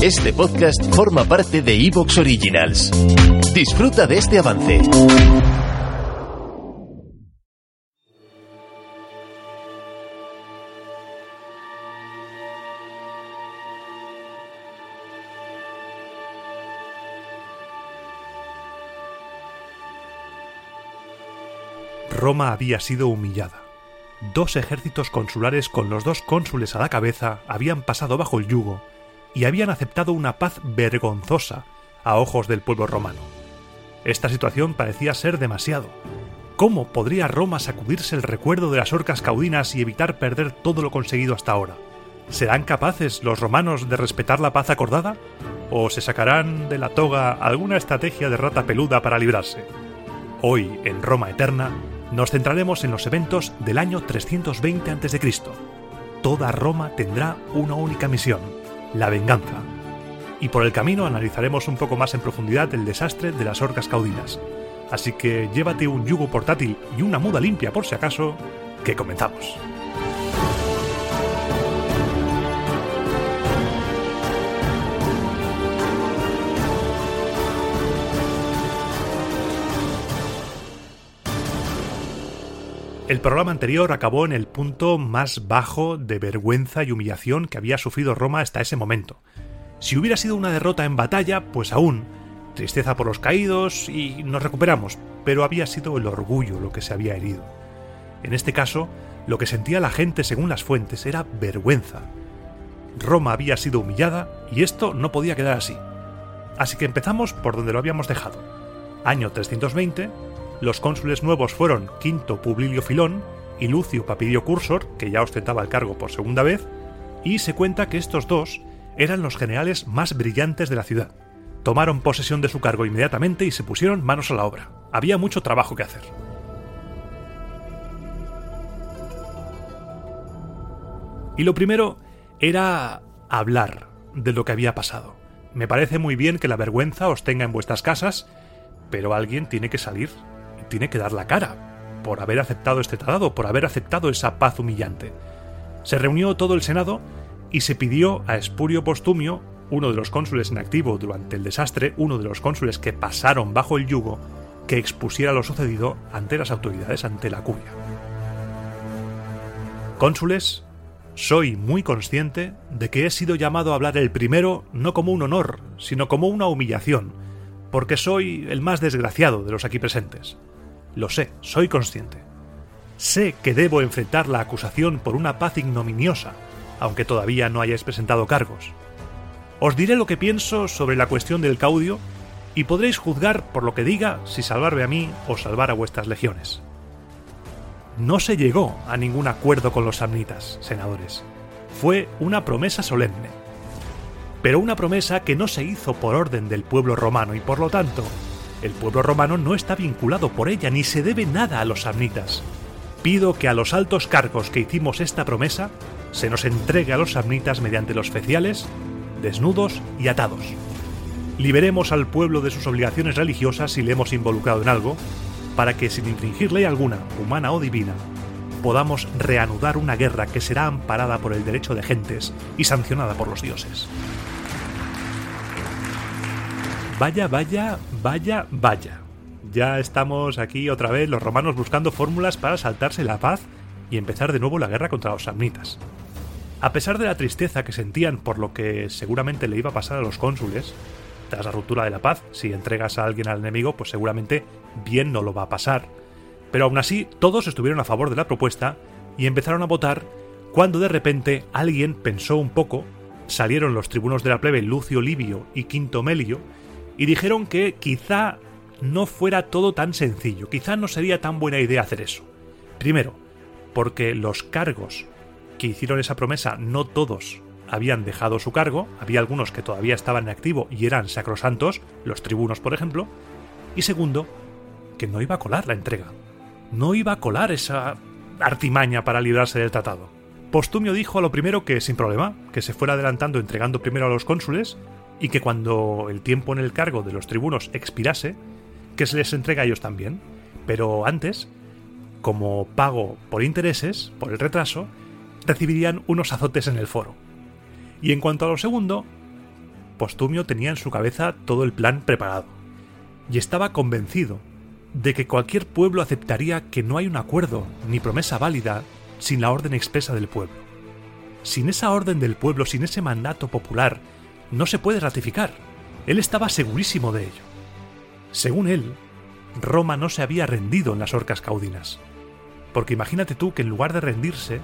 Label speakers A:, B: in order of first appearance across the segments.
A: Este podcast forma parte de Evox Originals. Disfruta de este avance.
B: Roma había sido humillada. Dos ejércitos consulares con los dos cónsules a la cabeza habían pasado bajo el yugo y habían aceptado una paz vergonzosa a ojos del pueblo romano. Esta situación parecía ser demasiado. ¿Cómo podría Roma sacudirse el recuerdo de las orcas caudinas y evitar perder todo lo conseguido hasta ahora? ¿Serán capaces los romanos de respetar la paz acordada? ¿O se sacarán de la toga alguna estrategia de rata peluda para librarse? Hoy, en Roma Eterna, nos centraremos en los eventos del año 320 a.C. Toda Roma tendrá una única misión, la venganza. Y por el camino analizaremos un poco más en profundidad el desastre de las orcas caudinas. Así que llévate un yugo portátil y una muda limpia por si acaso, que comenzamos. El programa anterior acabó en el punto más bajo de vergüenza y humillación que había sufrido Roma hasta ese momento. Si hubiera sido una derrota en batalla, pues aún, tristeza por los caídos y nos recuperamos, pero había sido el orgullo lo que se había herido. En este caso, lo que sentía la gente según las fuentes era vergüenza. Roma había sido humillada y esto no podía quedar así. Así que empezamos por donde lo habíamos dejado. Año 320, los cónsules nuevos fueron Quinto Publio Filón y Lucio Papidio Cursor, que ya ostentaba el cargo por segunda vez, y se cuenta que estos dos eran los generales más brillantes de la ciudad. Tomaron posesión de su cargo inmediatamente y se pusieron manos a la obra. Había mucho trabajo que hacer. Y lo primero era hablar de lo que había pasado. Me parece muy bien que la vergüenza os tenga en vuestras casas, pero alguien tiene que salir tiene que dar la cara por haber aceptado este tratado, por haber aceptado esa paz humillante. Se reunió todo el Senado y se pidió a Espurio Postumio, uno de los cónsules en activo durante el desastre, uno de los cónsules que pasaron bajo el yugo, que expusiera lo sucedido ante las autoridades, ante la curia. Cónsules, soy muy consciente de que he sido llamado a hablar el primero no como un honor, sino como una humillación, porque soy el más desgraciado de los aquí presentes. Lo sé, soy consciente. Sé que debo enfrentar la acusación por una paz ignominiosa, aunque todavía no hayáis presentado cargos. Os diré lo que pienso sobre la cuestión del caudio y podréis juzgar por lo que diga si salvarme a mí o salvar a vuestras legiones. No se llegó a ningún acuerdo con los samnitas, senadores. Fue una promesa solemne. Pero una promesa que no se hizo por orden del pueblo romano y por lo tanto el pueblo romano no está vinculado por ella ni se debe nada a los samnitas. Pido que a los altos cargos que hicimos esta promesa se nos entregue a los samnitas mediante los feciales, desnudos y atados. Liberemos al pueblo de sus obligaciones religiosas si le hemos involucrado en algo, para que sin infringir ley alguna, humana o divina, podamos reanudar una guerra que será amparada por el derecho de gentes y sancionada por los dioses. Vaya, vaya, vaya, vaya. Ya estamos aquí otra vez los romanos buscando fórmulas para saltarse la paz y empezar de nuevo la guerra contra los samnitas. A pesar de la tristeza que sentían por lo que seguramente le iba a pasar a los cónsules, tras la ruptura de la paz, si entregas a alguien al enemigo, pues seguramente bien no lo va a pasar. Pero aún así, todos estuvieron a favor de la propuesta y empezaron a votar cuando de repente alguien pensó un poco, salieron los tribunos de la plebe Lucio Livio y Quinto Melio y dijeron que quizá no fuera todo tan sencillo, quizá no sería tan buena idea hacer eso. Primero, porque los cargos que hicieron esa promesa no todos habían dejado su cargo, había algunos que todavía estaban en activo y eran sacrosantos, los tribunos por ejemplo, y segundo, que no iba a colar la entrega, no iba a colar esa artimaña para librarse del tratado. Postumio dijo a lo primero que sin problema, que se fuera adelantando entregando primero a los cónsules y que cuando el tiempo en el cargo de los tribunos expirase, que se les entrega a ellos también. Pero antes, como pago por intereses, por el retraso, recibirían unos azotes en el foro. Y en cuanto a lo segundo, Postumio tenía en su cabeza todo el plan preparado, y estaba convencido de que cualquier pueblo aceptaría que no hay un acuerdo ni promesa válida sin la orden expresa del pueblo. Sin esa orden del pueblo, sin ese mandato popular, no se puede ratificar. Él estaba segurísimo de ello. Según él, Roma no se había rendido en las orcas caudinas. Porque imagínate tú que en lugar de rendirse,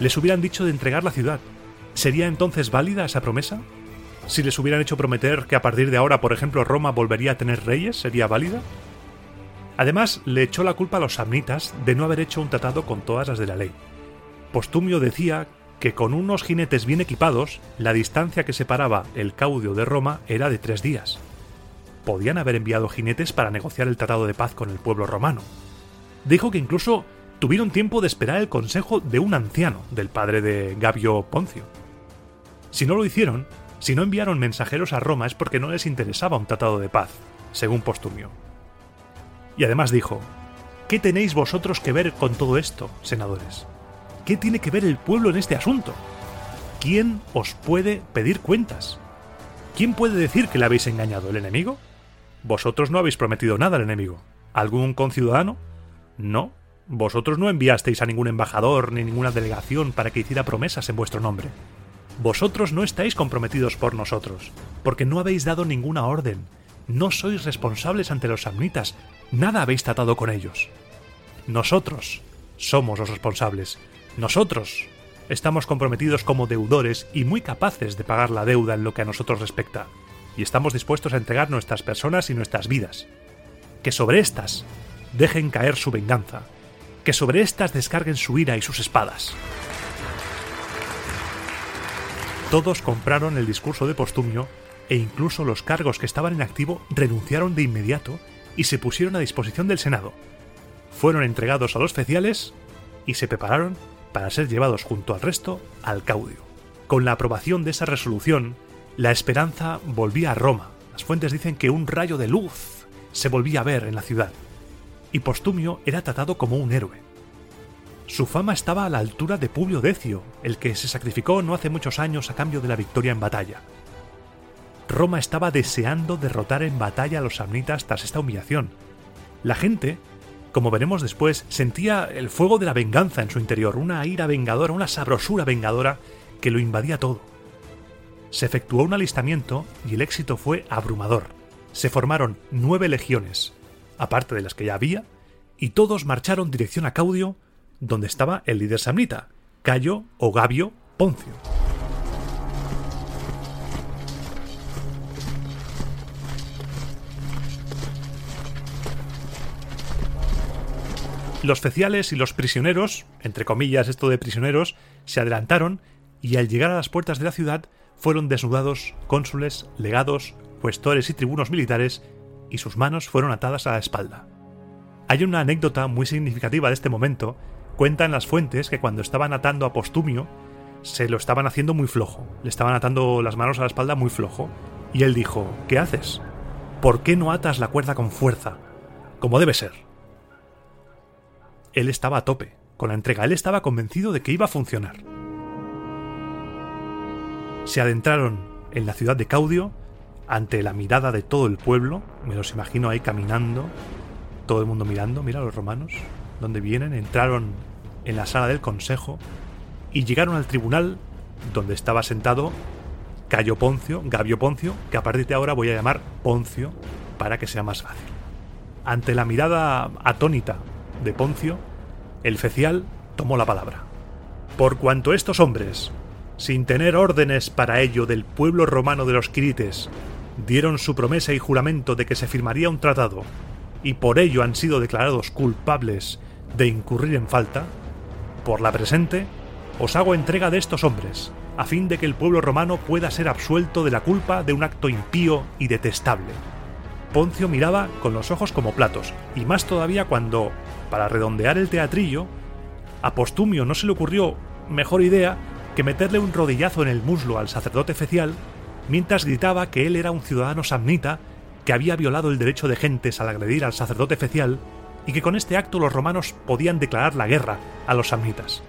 B: les hubieran dicho de entregar la ciudad. ¿Sería entonces válida esa promesa? Si les hubieran hecho prometer que a partir de ahora, por ejemplo, Roma volvería a tener reyes, ¿sería válida? Además, le echó la culpa a los samnitas de no haber hecho un tratado con todas las de la ley. Postumio decía que con unos jinetes bien equipados, la distancia que separaba el caudio de Roma era de tres días. Podían haber enviado jinetes para negociar el tratado de paz con el pueblo romano. Dijo que incluso tuvieron tiempo de esperar el consejo de un anciano, del padre de Gabio Poncio. Si no lo hicieron, si no enviaron mensajeros a Roma es porque no les interesaba un tratado de paz, según Postumio. Y además dijo, ¿qué tenéis vosotros que ver con todo esto, senadores? ¿Qué tiene que ver el pueblo en este asunto? ¿Quién os puede pedir cuentas? ¿Quién puede decir que le habéis engañado? ¿El enemigo? Vosotros no habéis prometido nada al enemigo. ¿Algún conciudadano? No. Vosotros no enviasteis a ningún embajador ni ninguna delegación para que hiciera promesas en vuestro nombre. Vosotros no estáis comprometidos por nosotros, porque no habéis dado ninguna orden. No sois responsables ante los samnitas, nada habéis tratado con ellos. Nosotros somos los responsables, nosotros estamos comprometidos como deudores y muy capaces de pagar la deuda en lo que a nosotros respecta, y estamos dispuestos a entregar nuestras personas y nuestras vidas. Que sobre éstas dejen caer su venganza, que sobre éstas descarguen su ira y sus espadas. Todos compraron el discurso de Postumio e incluso los cargos que estaban en activo renunciaron de inmediato y se pusieron a disposición del Senado. Fueron entregados a los feciales y se prepararon para ser llevados junto al resto al caudio. Con la aprobación de esa resolución, la esperanza volvía a Roma. Las fuentes dicen que un rayo de luz se volvía a ver en la ciudad. Y Postumio era tratado como un héroe. Su fama estaba a la altura de Publio Decio, el que se sacrificó no hace muchos años a cambio de la victoria en batalla. Roma estaba deseando derrotar en batalla a los samnitas tras esta humillación. La gente como veremos después, sentía el fuego de la venganza en su interior, una ira vengadora, una sabrosura vengadora que lo invadía todo. Se efectuó un alistamiento y el éxito fue abrumador. Se formaron nueve legiones, aparte de las que ya había, y todos marcharon dirección a Caudio, donde estaba el líder samnita, Cayo o Gabio Poncio. Los feciales y los prisioneros, entre comillas esto de prisioneros, se adelantaron y al llegar a las puertas de la ciudad fueron desnudados cónsules, legados, cuestores y tribunos militares y sus manos fueron atadas a la espalda. Hay una anécdota muy significativa de este momento. Cuentan las fuentes que cuando estaban atando a Postumio, se lo estaban haciendo muy flojo, le estaban atando las manos a la espalda muy flojo, y él dijo, ¿qué haces? ¿Por qué no atas la cuerda con fuerza? Como debe ser él estaba a tope con la entrega, él estaba convencido de que iba a funcionar. Se adentraron en la ciudad de Caudio, ante la mirada de todo el pueblo, me los imagino ahí caminando, todo el mundo mirando, mira los romanos, donde vienen, entraron en la sala del consejo y llegaron al tribunal donde estaba sentado Cayo Poncio, Gabio Poncio, que a partir de ahora voy a llamar Poncio para que sea más fácil. Ante la mirada atónita de Poncio, el fecial tomó la palabra. Por cuanto estos hombres, sin tener órdenes para ello del pueblo romano de los Quirites, dieron su promesa y juramento de que se firmaría un tratado, y por ello han sido declarados culpables de incurrir en falta, por la presente, os hago entrega de estos hombres, a fin de que el pueblo romano pueda ser absuelto de la culpa de un acto impío y detestable. Poncio miraba con los ojos como platos, y más todavía cuando, para redondear el teatrillo, a Postumio no se le ocurrió mejor idea que meterle un rodillazo en el muslo al sacerdote fecial mientras gritaba que él era un ciudadano samnita que había violado el derecho de gentes al agredir al sacerdote fecial y que con este acto los romanos podían declarar la guerra a los samnitas.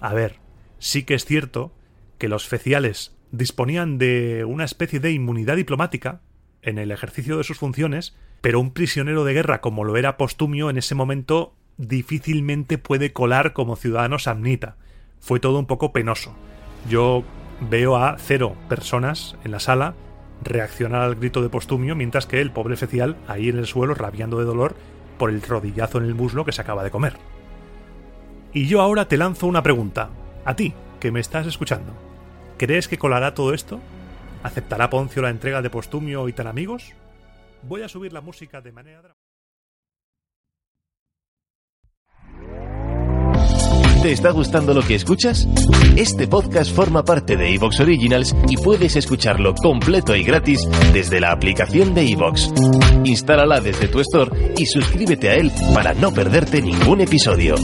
B: A ver, sí que es cierto que los feciales disponían de una especie de inmunidad diplomática en el ejercicio de sus funciones, pero un prisionero de guerra como lo era Postumio en ese momento difícilmente puede colar como ciudadano samnita. Fue todo un poco penoso. Yo veo a cero personas en la sala reaccionar al grito de Postumio, mientras que el pobre oficial, ahí en el suelo, rabiando de dolor por el rodillazo en el muslo que se acaba de comer. Y yo ahora te lanzo una pregunta, a ti, que me estás escuchando. ¿Crees que colará todo esto? ¿Aceptará Poncio la entrega de Postumio y tan amigos? Voy a subir la música de manera.
A: ¿Te está gustando lo que escuchas? Este podcast forma parte de Evox Originals y puedes escucharlo completo y gratis desde la aplicación de Evox. Instálala desde tu store y suscríbete a él para no perderte ningún episodio.